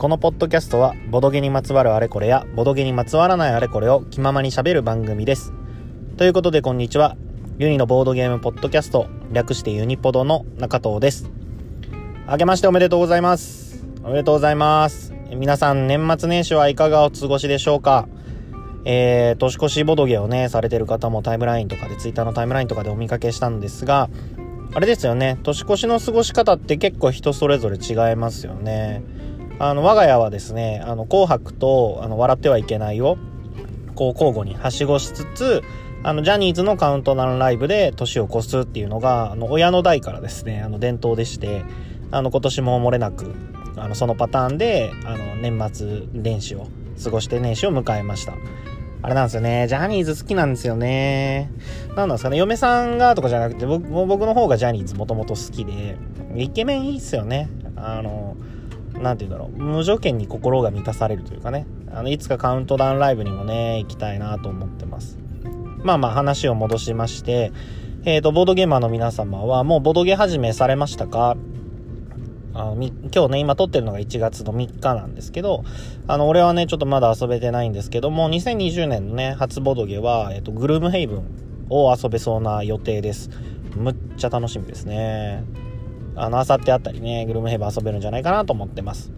このポッドキャストはボドゲにまつわるあれこれやボドゲにまつわらないあれこれを気ままにしゃべる番組です。ということでこんにちは。ユニのボードゲームポッドキャスト略してユニポドの中藤です。明けましておめでとうございます。おめでとうございます。皆さん年末年始はいかがお過ごしでしょうか。えー、年越しボドゲをね、されてる方もタイムラインとかで、ツイッターのタイムラインとかでお見かけしたんですが、あれですよね、年越しの過ごし方って結構人それぞれ違いますよね。あの、我が家はですね、あの、紅白と、あの、笑ってはいけないを、こう、交互にはしごしつつ、あの、ジャニーズのカウントダウンライブで年を越すっていうのが、あの、親の代からですね、あの、伝統でして、あの、今年も漏れなく、あの、そのパターンで、あの、年末年始を過ごして年始を迎えました。あれなんですよね。ジャニーズ好きなんですよね。なんなんですかね。嫁さんがとかじゃなくて、僕僕の方がジャニーズもともと好きで、イケメンいいっすよね。あの、なんて言うんだろう。無条件に心が満たされるというかね。あの、いつかカウントダウンライブにもね、行きたいなと思ってます。まあまあ話を戻しまして、えっ、ー、と、ボードゲーマーの皆様はもうボードゲー始めされましたか？あの今日ね、今撮ってるのが1月の3日なんですけど、あの、俺はね、ちょっとまだ遊べてないんですけども、2020年のね、初ボドゲは、えっと、グルームヘイブンを遊べそうな予定です。むっちゃ楽しみですね。あの、あさってあったりね、グルムヘブン遊べるんじゃないかなと思ってます。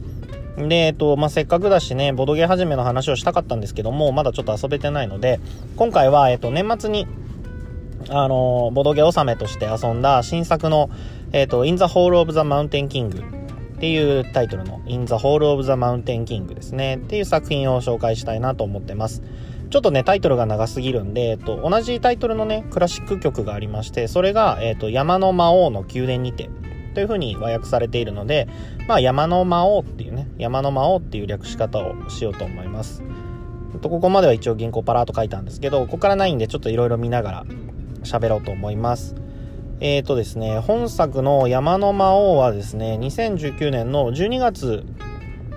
で、えっと、まあ、せっかくだしね、ボドゲ始めの話をしたかったんですけども、まだちょっと遊べてないので、今回は、えっと、年末に、あの、ボドゲ納めとして遊んだ新作の、えっ、と、In the Hall of the Mountain King っていうタイトルの In the Hall of the Mountain King ですね。っていう作品を紹介したいなと思ってます。ちょっとね、タイトルが長すぎるんで、えっと、同じタイトルのね、クラシック曲がありまして、それが、えっと、山の魔王の宮殿にて、という風に和訳されているので、まあ、山の魔王っていうね、山の魔王っていう略し方をしようと思います。とここまでは一応原稿パラーと書いたんですけど、ここからないんでちょっといろいろ見ながら喋ろうと思います。えっ、ー、とですね、本作の山の魔王はですね、2019年の12月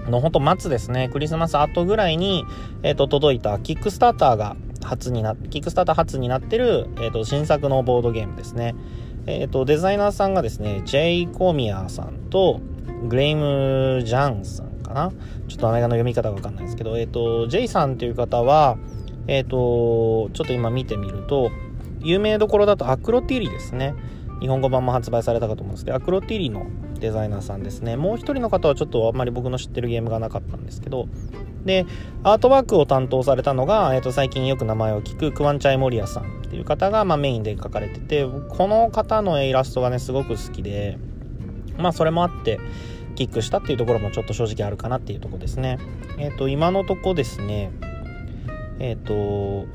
のほんと末ですね、クリスマス後ぐらいに、え、ー、と、届いたキックスターターが初にな、キックスターター初になってる、えっ、ー、と、新作のボードゲームですね。えっ、と、デザイナーさんがですね、ジェイ・コミアさんと、グレイム・ジャンさんかなちょっと名前の読み方がわかんないですけど、えっ、と、ジェイさんっていう方は、えっ、と、ちょっと今見てみると、有名どころだとアクロティリですね。日本語版も発売されたかと思うんですけど、アクロティリのデザイナーさんですね。もう一人の方はちょっとあんまり僕の知ってるゲームがなかったんですけど、で、アートワークを担当されたのが、え、ー、と、最近よく名前を聞くクワンチャイモリアさんっていう方が、まあ、メインで描かれてて、この方のイラストがね、すごく好きで、まあ、それもあって、キックしたっていうところもちょっと正直あるかなっていうとこですね。えっ、ー、と、今のとこですね、えっ、ー、と、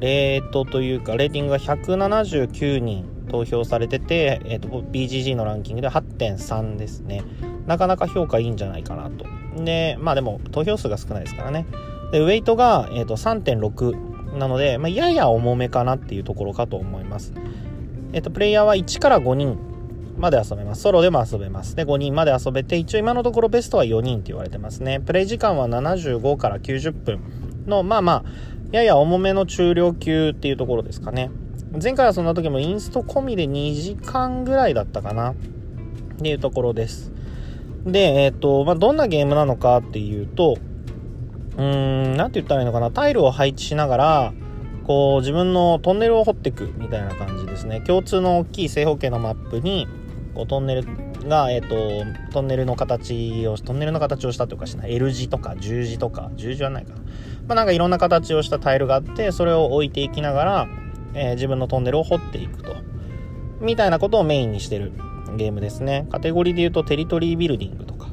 レートというか、レーティングが179人投票されてて、えーと、BGG のランキングで8.3ですね。なかなか評価いいんじゃないかなと。で、まあでも投票数が少ないですからね。で、ウェイトが、えーと、3.6なので、まあ、やや重めかなっていうところかと思います。えっ、ー、と、プレイヤーは1から5人まで遊べます。ソロでも遊べます。で、5人まで遊べて、一応今のところベストは4人って言われてますね。プレイ時間は75から90分の、まあまあ、やや重めの中量級っていうところですかね。前回はそんな時もインスト込みで2時間ぐらいだったかなっていうところです。で、えっ、ー、と、まあ、どんなゲームなのかっていうと、うーん、なんて言ったらいいのかな、タイルを配置しながら、こう、自分のトンネルを掘っていくみたいな感じですね。共通の大きい正方形のマップに、こう、トンネルが、えっ、ー、と、トンネルの形を、トンネルの形をしたというかしない、L 字とか十字とか、十字はないかな。まあ、なんかいろんな形をしたタイルがあって、それを置いていきながら、えー、自分のトンネルを掘っていくと。みたいなことをメインにしてるゲームですね。カテゴリーで言うとテリトリービルディングとか、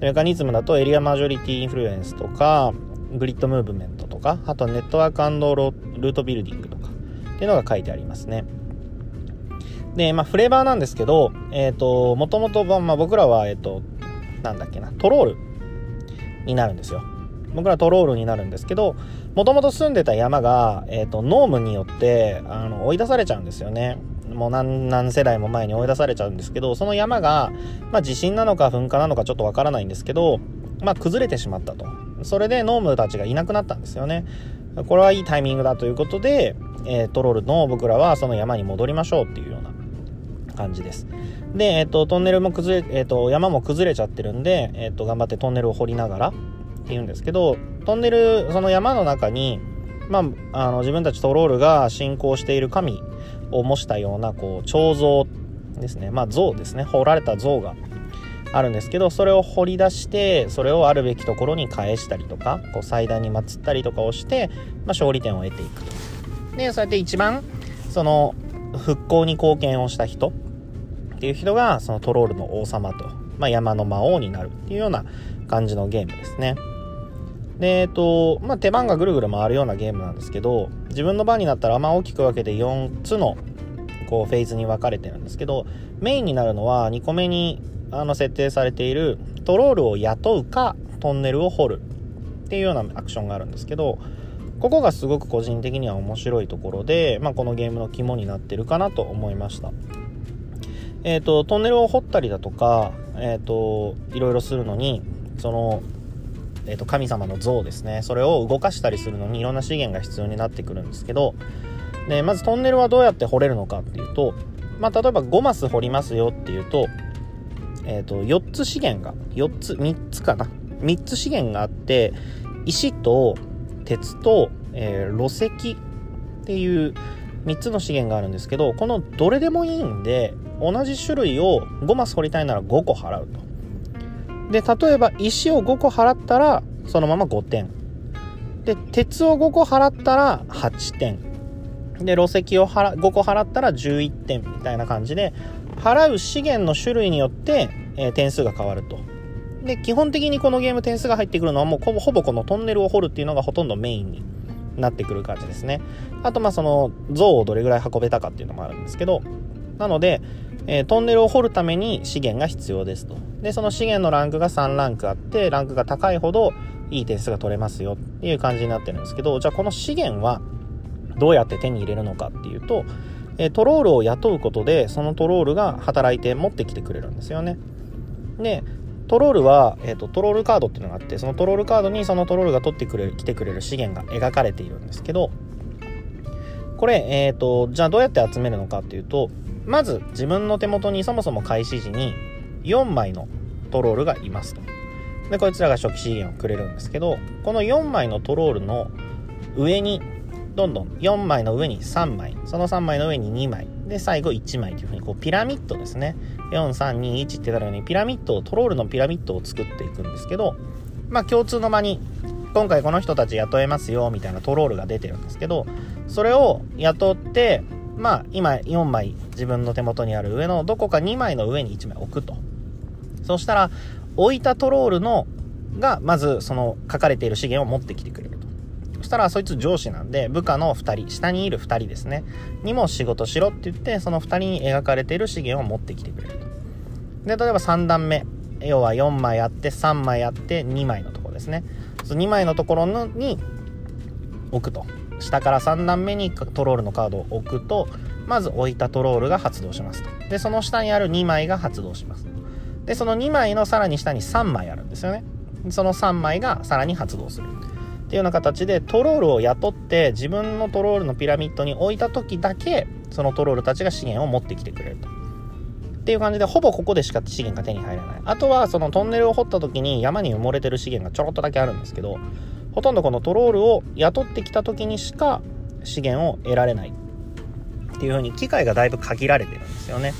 メカニズムだとエリアマジョリティインフルエンスとか、グリッドムーブメントとか、あとネットワークルートビルディングとかっていうのが書いてありますね。で、まあ、フレーバーなんですけど、えっ、ー、と、もともと、ま、僕らは、えっ、ー、と、なんだっけな、トロールになるんですよ。僕らトロールになるんですけど、もともと住んでた山が、えっ、ー、と、ノームによって、あの、追い出されちゃうんですよね。もう何、何世代も前に追い出されちゃうんですけど、その山が、まあ、地震なのか噴火なのかちょっとわからないんですけど、まあ、崩れてしまったと。それでノームたちがいなくなったんですよね。これはいいタイミングだということで、えー、トロールの僕らはその山に戻りましょうっていうような感じですで、えっと、トンネルも崩れ、えっと、山も崩れちゃってるんで、えっと、頑張ってトンネルを掘りながらっていうんですけどトンネルその山の中にまあ、あの自分たちトロールが信仰している神を模したようなこう彫像ですね。まあ像ですね。彫られた像があるんですけどそれを掘り出してそれをあるべきところに返したりとかこう祭壇に祀ったりとかをして、まあ、勝利点を得ていくと。でそうやって一番その復興に貢献をした人っていう人がそのトロールの王様と、まあ、山の魔王になるっていうような感じのゲームですね。でえっとまあ手番がぐるぐる回るようなゲームなんですけど自分の番になったらまあ大きく分けて4つのこうフェーズに分かれてるんですけどメインになるのは2個目にあの設定されているトロールを雇うかトンネルを掘るっていうようなアクションがあるんですけどここがすごく個人的には面白いところで、まあ、このゲームの肝になってるかなと思いました。えっ、ー、と、トンネルを掘ったりだとか、えっ、ー、と、いろいろするのに、その、えー、と神様の像ですね。それを動かしたりするのにいろんな資源が必要になってくるんですけどでまずトンネルはどうやって掘れるのかっていうと、まあ、例えば5マス掘りますよっていうと,、えー、と4つ資源が4つ3つかな？3つ資源があって石と鉄と、えー、石っていう3つの資源があるんですけどこのどれでもいいんで同じ種類を5マス掘りたいなら5個払うと。で、例えば石を5個払ったら、そのまま5点。で、鉄を5個払ったら8点。で、炉石を5個払ったら11点みたいな感じで、払う資源の種類によって、えー、点数が変わると。で、基本的にこのゲーム点数が入ってくるのはもうほぼこのトンネルを掘るっていうのがほとんどメインになってくる感じですね。あと、まあその像をどれぐらい運べたかっていうのもあるんですけど、なので、えー、トンネルを掘るために資源が必要ですと。で、その資源のランクが3ランクあって、ランクが高いほどいい点数が取れますよっていう感じになってるんですけど、じゃあこの資源はどうやって手に入れるのかっていうと、えー、トロールを雇うことで、そのトロールが働いて持ってきてくれるんですよね。で、トロールは、えーと、トロールカードっていうのがあってそのトロールカードにそのトロールが取ってくれる来てくれる資源が描かれているんですけどこれ、えーとじゃあどうやって集めるのかっていうとまず自分の手元にそもそも開始時に4枚のトロールがいますと。で、こいつらが初期資源をくれるんですけど、この4枚のトロールの上に、どんどん4枚の上に3枚、その3枚の上に2枚、で、最後1枚というふうに、こう、ピラミッドですね。4、3、2、1ってなるように、ピラミッドを、トロールのピラミッドを作っていくんですけど、まあ、共通の場に、今回この人たち雇えますよ、みたいなトロールが出てるんですけど、それを雇って、まあ今4枚自分の手元にある上のどこか2枚の上に1枚置くと。そしたら置いたトロールのがまずその書かれている資源を持ってきてくれると。そしたらそいつ上司なんで部下の2人、下にいる2人ですね。にも仕事しろって言ってその2人に描かれている資源を持ってきてくれると。で、例えば3段目。要は4枚あって3枚あって2枚のところですね。2枚のところに置くと。下から3段目にトロールのカードを置くとまず置いたトロールが発動しますと。でその下にある2枚が発動しますでその2枚のさらに下に3枚あるんですよね。その3枚がさらに発動する。っていうような形でトロールを雇って自分のトロールのピラミッドに置いた時だけそのトロールたちが資源を持ってきてくれると。っていう感じでほぼここでしか資源が手に入らない。あとはそのトンネルを掘った時に山に埋もれてる資源がちょろっとだけあるんですけどほとんどこのトロールを雇ってきた時にしか資源を得られない。っていう風に機会がだいぶ限られてるんですよね。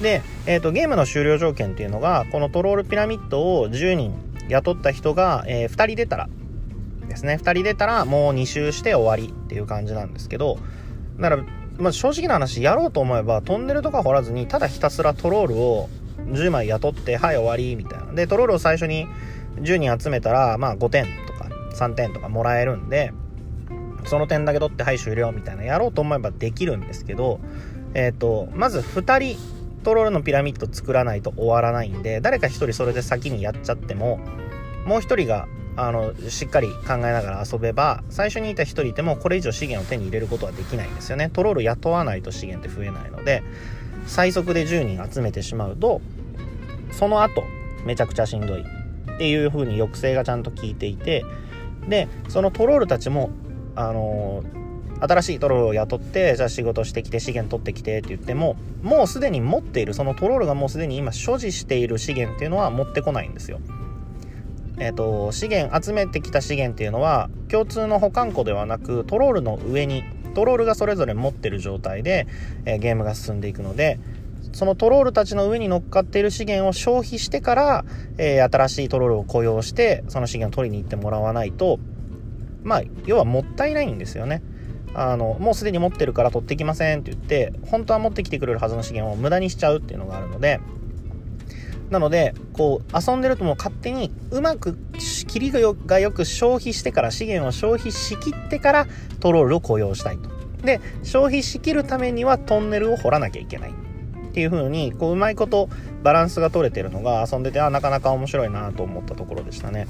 で、えーと、ゲームの終了条件っていうのがこのトロールピラミッドを10人雇った人が、えー、2人出たらですね。2人出たらもう2周して終わりっていう感じなんですけどだから、まあ、正直な話やろうと思えばトンネルとか掘らずにただひたすらトロールを10枚雇ってはい終わりみたいな。でトロールを最初に10人集めたらまあ5点。3点とかもらえるんで、その点だけ取ってはい終了みたいなやろうと思えばできるんですけど、えっ、ー、と、まず2人トロールのピラミッド作らないと終わらないんで、誰か1人それで先にやっちゃっても、もう1人があのしっかり考えながら遊べば最初にいた1人いてもこれ以上資源を手に入れることはできないんですよね。トロール雇わないと資源って増えないので最速で10人集めてしまうとその後めちゃくちゃしんどいっていう風に抑制がちゃんと効いていてでそのトロールたちもあの新しいトロールを雇ってじゃあ仕事してきて資源取ってきてって言ってももうすでに持っているそのトロールがもうすでに今所持している資源っていうのは持ってこないんですよ。えーと、資源集めてきた資源っていうのは共通の保管庫ではなくトロールの上にトロールがそれぞれ持ってる状態で、えー、ゲームが進んでいくのでそのトロールたちの上に乗っかっている資源を消費してから、えー、新しいトロールを雇用してその資源を取りに行ってもらわないとまあ要はもったいないんですよね。あのもうすでに持ってるから取ってきませんって言って本当は持ってきてくれるはずの資源を無駄にしちゃうっていうのがあるのでなのでこう遊んでるともう勝手にうまく切りがよく消費してから資源を消費しきってからトロールを雇用したいとで消費しきるためにはトンネルを掘らなきゃいけないっていう風にこううまいことバランスが取れてるのが遊んでてあなかなか面白いなと思ったところでしたね。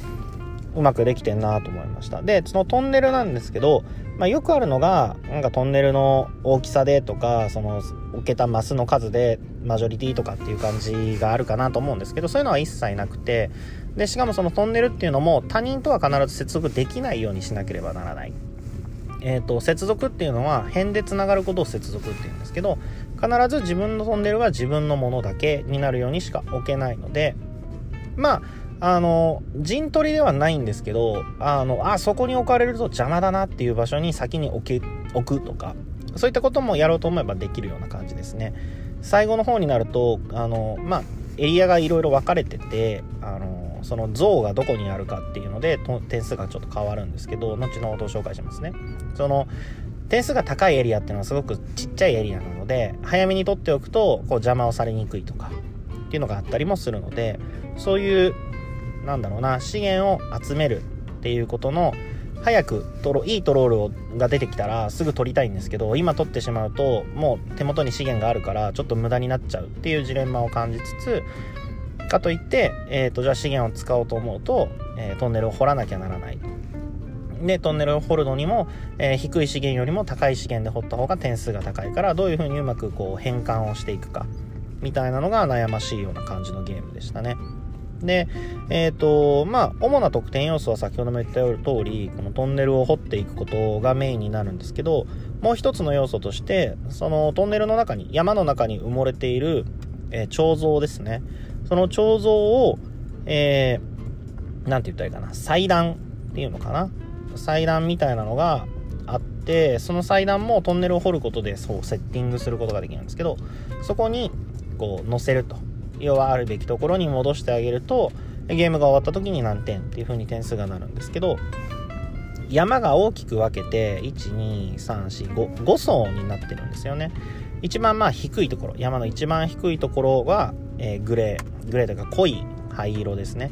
うまくできてんなと思いました。でそのトンネルなんですけど、まあ、よくあるのがなんかトンネルの大きさでとかその置けたマスの数でマジョリティとかっていう感じがあるかなと思うんですけどそういうのは一切なくてでしかもそのトンネルっていうのも他人とは必ず接続できないようにしなければならない。えーと、接続っていうのは辺でつながることを接続っていうんですけど必ず自分のトンネルは自分のものだけになるようにしか置けないのでまああの陣取りではないんですけどあのあそこに置かれると邪魔だなっていう場所に先に置け置くとかそういったこともやろうと思えばできるような感じですね。最後の方になるとあのまあエリアがいろいろ分かれててあのその像がどこにあるかっていうので点数がちょっと変わるんですけど後のほど紹介しますね。その点数が高いエリアっていうのはすごくちっちゃいエリアなので早めに取っておくとこう邪魔をされにくいとかっていうのがあったりもするのでそういうなんだろうな資源を集めるっていうことの早くトロいいトロールをが出てきたらすぐ取りたいんですけど今取ってしまうともう手元に資源があるからちょっと無駄になっちゃうっていうジレンマを感じつつかといって、えーと、じゃあ資源を使おうと思うと、えー、トンネルを掘らなきゃならない。でトンネルを掘るのにも、えー、低い資源よりも高い資源で掘った方が点数が高いからどういうふうにうまくこう変換をしていくかみたいなのが悩ましいような感じのゲームでしたね。で、えっ、ー、と、まあ、主な得点要素は先ほども言った通り、このトンネルを掘っていくことがメインになるんですけど、もう一つの要素として、そのトンネルの中に、山の中に埋もれている、えー、彫像ですね。その彫像を、えー、なんて言ったらいいかな、祭壇っていうのかな。祭壇みたいなのがあって、その祭壇もトンネルを掘ることでそうセッティングすることができるんですけど、そこにこう乗せると。要はあるべきところに戻してあげると、ゲームが終わった時に何点っていう風に点数がなるんですけど、山が大きく分けて、1、2、3、4、5、5層になってるんですよね。一番まあ低いところ、山の一番低いところは、えー、グレー、グレーというか濃い灰色ですね。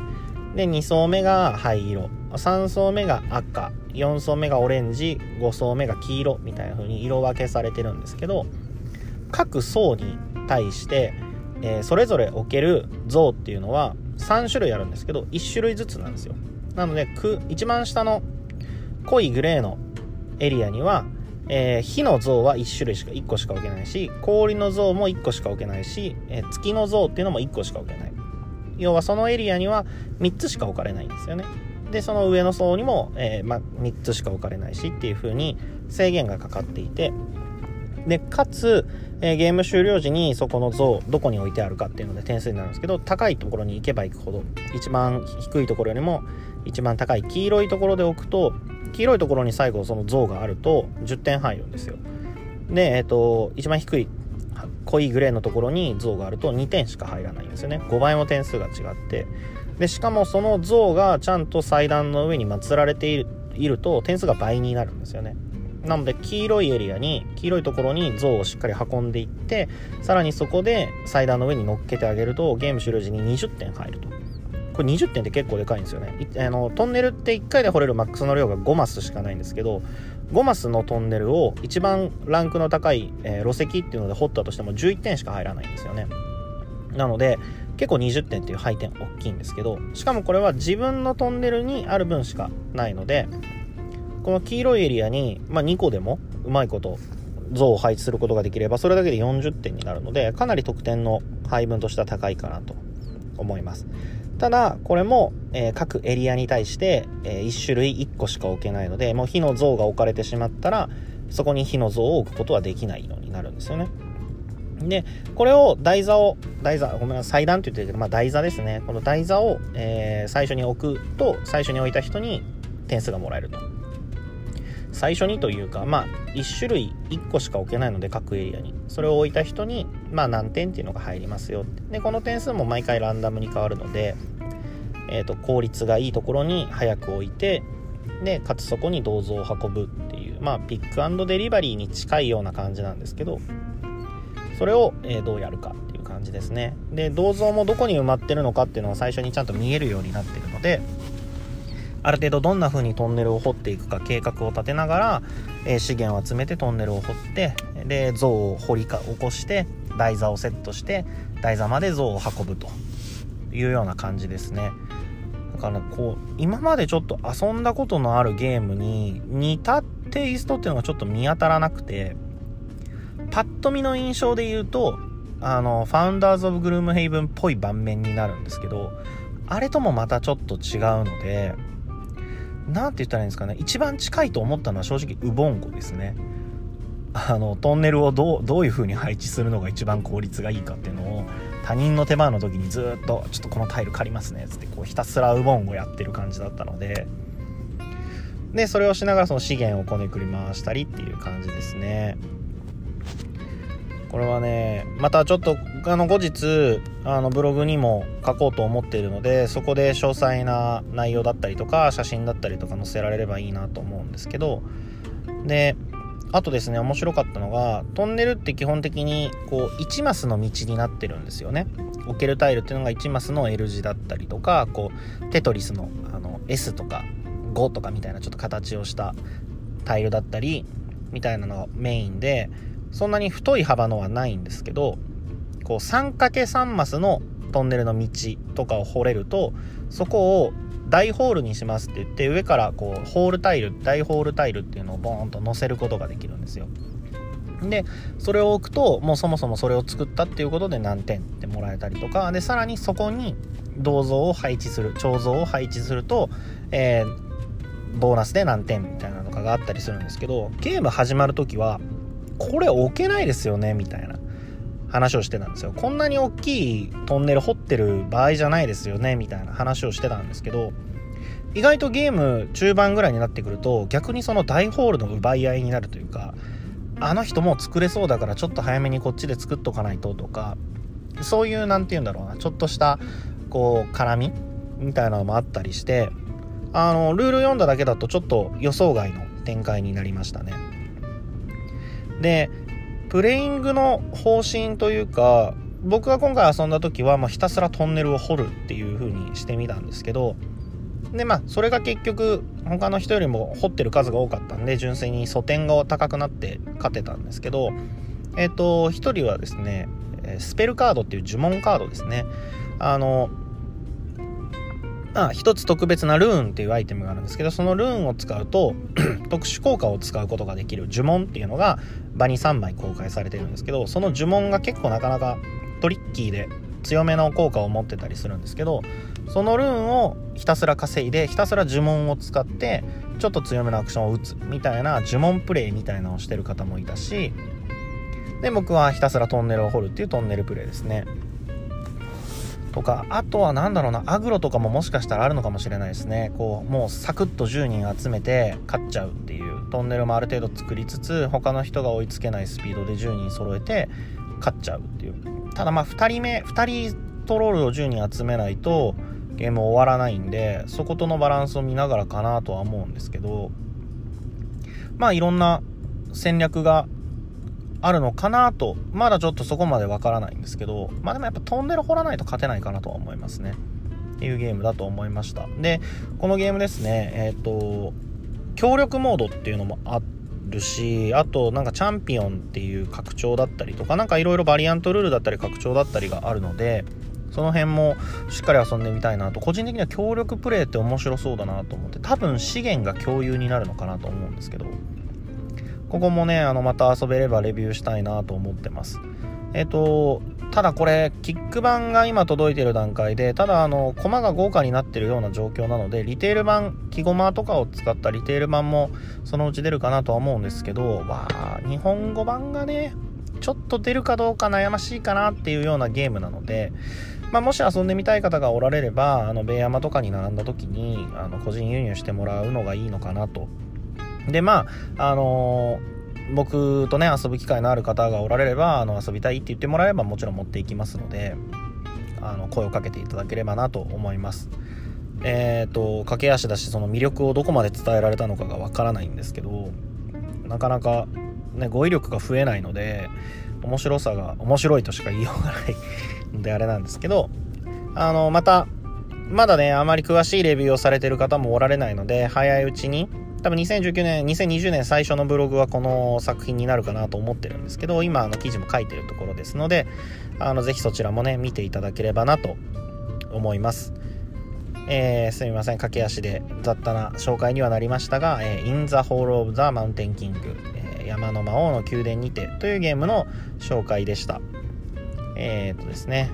で、2層目が灰色、3層目が赤、4層目がオレンジ、5層目が黄色みたいな風に色分けされてるんですけど、各層に対して、えー、それぞれ置ける像っていうのは3種類あるんですけど、1種類ずつなんですよ。なので、一番下の濃いグレーのエリアには、えー、火の像は1種類しか1個しか置けないし氷の像も1個しか置けないし、えー、月の像っていうのも1個しか置けない。要はそのエリアには3つしか置かれないんですよね。でその上の層にも、えー、ま3つしか置かれないしっていう風に制限がかかっていて。でかつ、えー、ゲーム終了時にそこの像どこに置いてあるかっていうので点数になるんですけど高いところに行けば行くほど一番低いところよりも一番高い黄色いところで置くと黄色いところに最後その像があると10点入るんですよ。で、えっ、ー、と一番低い濃いグレーのところに像があると2点しか入らないんですよね。5倍も点数が違って。でしかもその像がちゃんと祭壇の上に祀られていると点数が倍になるんですよね。なので黄色いエリアに黄色いところに像をしっかり運んでいってさらにそこで祭壇の上に乗っけてあげるとゲーム終了時に20点入ると。これ20点って結構でかいんですよね。あのトンネルって1回で掘れるマックスの量が5マスしかないんですけど5マスのトンネルを一番ランクの高い、えー、路石っていうので掘ったとしても11点しか入らないんですよね。なので結構20点っていう配点大きいんですけどしかもこれは自分のトンネルにある分しかないのでこの黄色いエリアに、まあ、2個でもうまいこと像を配置することができればそれだけで40点になるのでかなり得点の配分としては高いかなと思います。ただ、これも、えー、各エリアに対して、えー、1種類1個しか置けないので、もう火の像が置かれてしまったら、そこに火の像を置くことはできないようになるんですよね。で、これを台座を、台座、ごめんなさい、祭壇って言ってるけど、まあ台座ですね。この台座を、えー、最初に置くと、最初に置いた人に点数がもらえると。最初にというか、まあ、1種類1個しか置けないので、各エリアに。それを置いた人に、まあ何点っていうのが入りますよ。で、この点数も毎回ランダムに変わるので、えーと、効率がいいところに早く置いてでかつそこに銅像を運ぶっていうまあピックアンドデリバリーに近いような感じなんですけどそれを、えー、どうやるかっていう感じですねで銅像もどこに埋まってるのかっていうのを最初にちゃんと見えるようになってるのである程度どんな風にトンネルを掘っていくか計画を立てながら、えー、資源を集めてトンネルを掘ってで像を掘りか起こして台座をセットして台座まで像を運ぶというような感じですねだ。からこう今までちょっと遊んだことのあるゲームに似たテイストっていうのがちょっと見当たらなくてパッと見の印象で言うとあのファウンダーズ・オブ・グルームヘイブンっぽい盤面になるんですけどあれともまたちょっと違うので何て言ったらいいんですかね。一番近いと思ったのは正直ウボンゴですね。あのトンネルをどうどういう風に配置するのが一番効率がいいかっていうのを他人の手間の時にずっと「ちょっとこのタイル借りますね」っつってこうひたすらウボンゴやってる感じだったので。でそれをしながらその資源をこねくり回したりっていう感じですね。これはねまたちょっとあの後日あのブログにも書こうと思っているのでそこで詳細な内容だったりとか写真だったりとか載せられればいいなと思うんですけどであとですね面白かったのがトンネルって基本的にこう1マスの道になってるんですよね。置けるタイルっていうのが1マスの L 字だったりとかこうテトリスのあの S とか5とかみたいなちょっと形をしたタイルだったりみたいなのがメインでそんなに太い幅のはないんですけどこう 3×3 マスのトンネルの道とかを掘れるとそこを大ホールにしますって言って上からこうホールタイル大ホールタイルっていうのをボーンと載せることができるんですよ。でそれを置くともうそもそもそれを作ったっていうことで何点ってもらえたりとかでさらにそこに銅像を配置する彫像を配置すると、えー、ボーナスで何点みたいなのがあったりするんですけどゲーム始まる時はこれ置けないですよねみたいな。話をしてたんですよ。こんなに大きいトンネル掘ってる場合じゃないですよねみたいな話をしてたんですけど意外とゲーム中盤ぐらいになってくると逆にその大ホールの奪い合いになるというかあの人も作れそうだからちょっと早めにこっちで作っとかないととかそういう何て言うんだろうなちょっとしたこう絡みみたいなのもあったりしてあのルール読んだだけだとちょっと予想外の展開になりましたね。でプレイングの方針というか僕が今回遊んだ時は、まあ、ひたすらトンネルを掘るっていう風にしてみたんですけどでまあそれが結局他の人よりも掘ってる数が多かったんで純粋に素点が高くなって勝てたんですけどえっ、と1人はですねスペルカードっていう呪文カードですね。あのあ一つ特別なルーンっていうアイテムがあるんですけどそのルーンを使うと 特殊効果を使うことができる呪文っていうのが場に3枚公開されてるんですけどその呪文が結構なかなかトリッキーで強めの効果を持ってたりするんですけどそのルーンをひたすら稼いでひたすら呪文を使ってちょっと強めのアクションを打つみたいな呪文プレイみたいなのをしてる方もいたしで僕はひたすらトンネルを掘るっていうトンネルプレイですね。とかあとは何だろうなアグロとかももしかしたらあるのかもしれないですね。こうもうサクッと10人集めて勝っちゃうっていうトンネルもある程度作りつつ他の人が追いつけないスピードで10人揃えて勝っちゃうっていう。ただまあ2人目2人トロールを10人集めないとゲーム終わらないんでそことのバランスを見ながらかなとは思うんですけどまあいろんな戦略があるのかなと、まだちょっとそこまでわからないんですけど、まあでもやっぱトンネル掘らないと勝てないかなとは思いますね。っていうゲームだと思いました。で、このゲームですね、えっ、ー、と、協力モードっていうのもあるし、あとなんかチャンピオンっていう拡張だったりとか、なんかいろいろバリアントルールだったり拡張だったりがあるので、その辺もしっかり遊んでみたいなと個人的には協力プレイって面白そうだなと思って多分資源が共有になるのかなと思うんですけどここもね、あの、また遊べればレビューしたいなと思ってます。えっ、と、ただこれ、キック版が今届いてる段階で、ただあの、コマが豪華になってるような状況なので、リテール版、木駒とかを使ったリテール版もそのうち出るかなとは思うんですけど、わあ、日本語版がね、ちょっと出るかどうか悩ましいかなっていうようなゲームなので、まあ、もし遊んでみたい方がおられれば、あの、ベイヤマとかに並んだ時に、あの、個人輸入してもらうのがいいのかなと。で、まあ、あのー僕とね遊ぶ機会のある方がおられればあの遊びたいって言ってもらえればもちろん持っていきますのであの声をかけていただければなと思います。えっ、ー、と駆け足だしその魅力をどこまで伝えられたのかがわからないんですけどなかなかね語彙力が増えないので面白さが面白いとしか言いようがないんであれなんですけどあのまたまだねあまり詳しいレビューをされてる方もおられないので早いうちに多分2019年、2020年最初のブログはこの作品になるかなと思ってるんですけど、今あの記事も書いてるところですので、あのぜひそちらもね、見ていただければなと思います。えー、すみません、駆け足で雑多な紹介にはなりましたが、えー、In the Hall of the Mountain King、え、山の魔王の宮殿にてというゲームの紹介でした。えー、っとですね、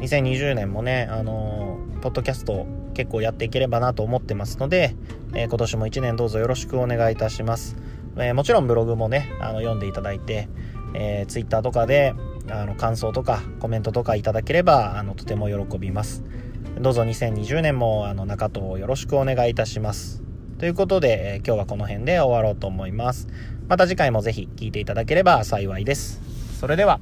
2020年もね、あのー、ポッドキャスト結構やっていければなと思ってますので、えー、今年も1年どうぞよろしくお願いいたします。えー、もちろんブログもね、あの読んでいただいて、えー、Twitter とかであの感想とかコメントとかいただければあのとても喜びます。どうぞ2020年もあの中藤をよろしくお願いいたします。ということで、えー、今日はこの辺で終わろうと思います。また次回もぜひ聴いていただければ幸いです。それでは。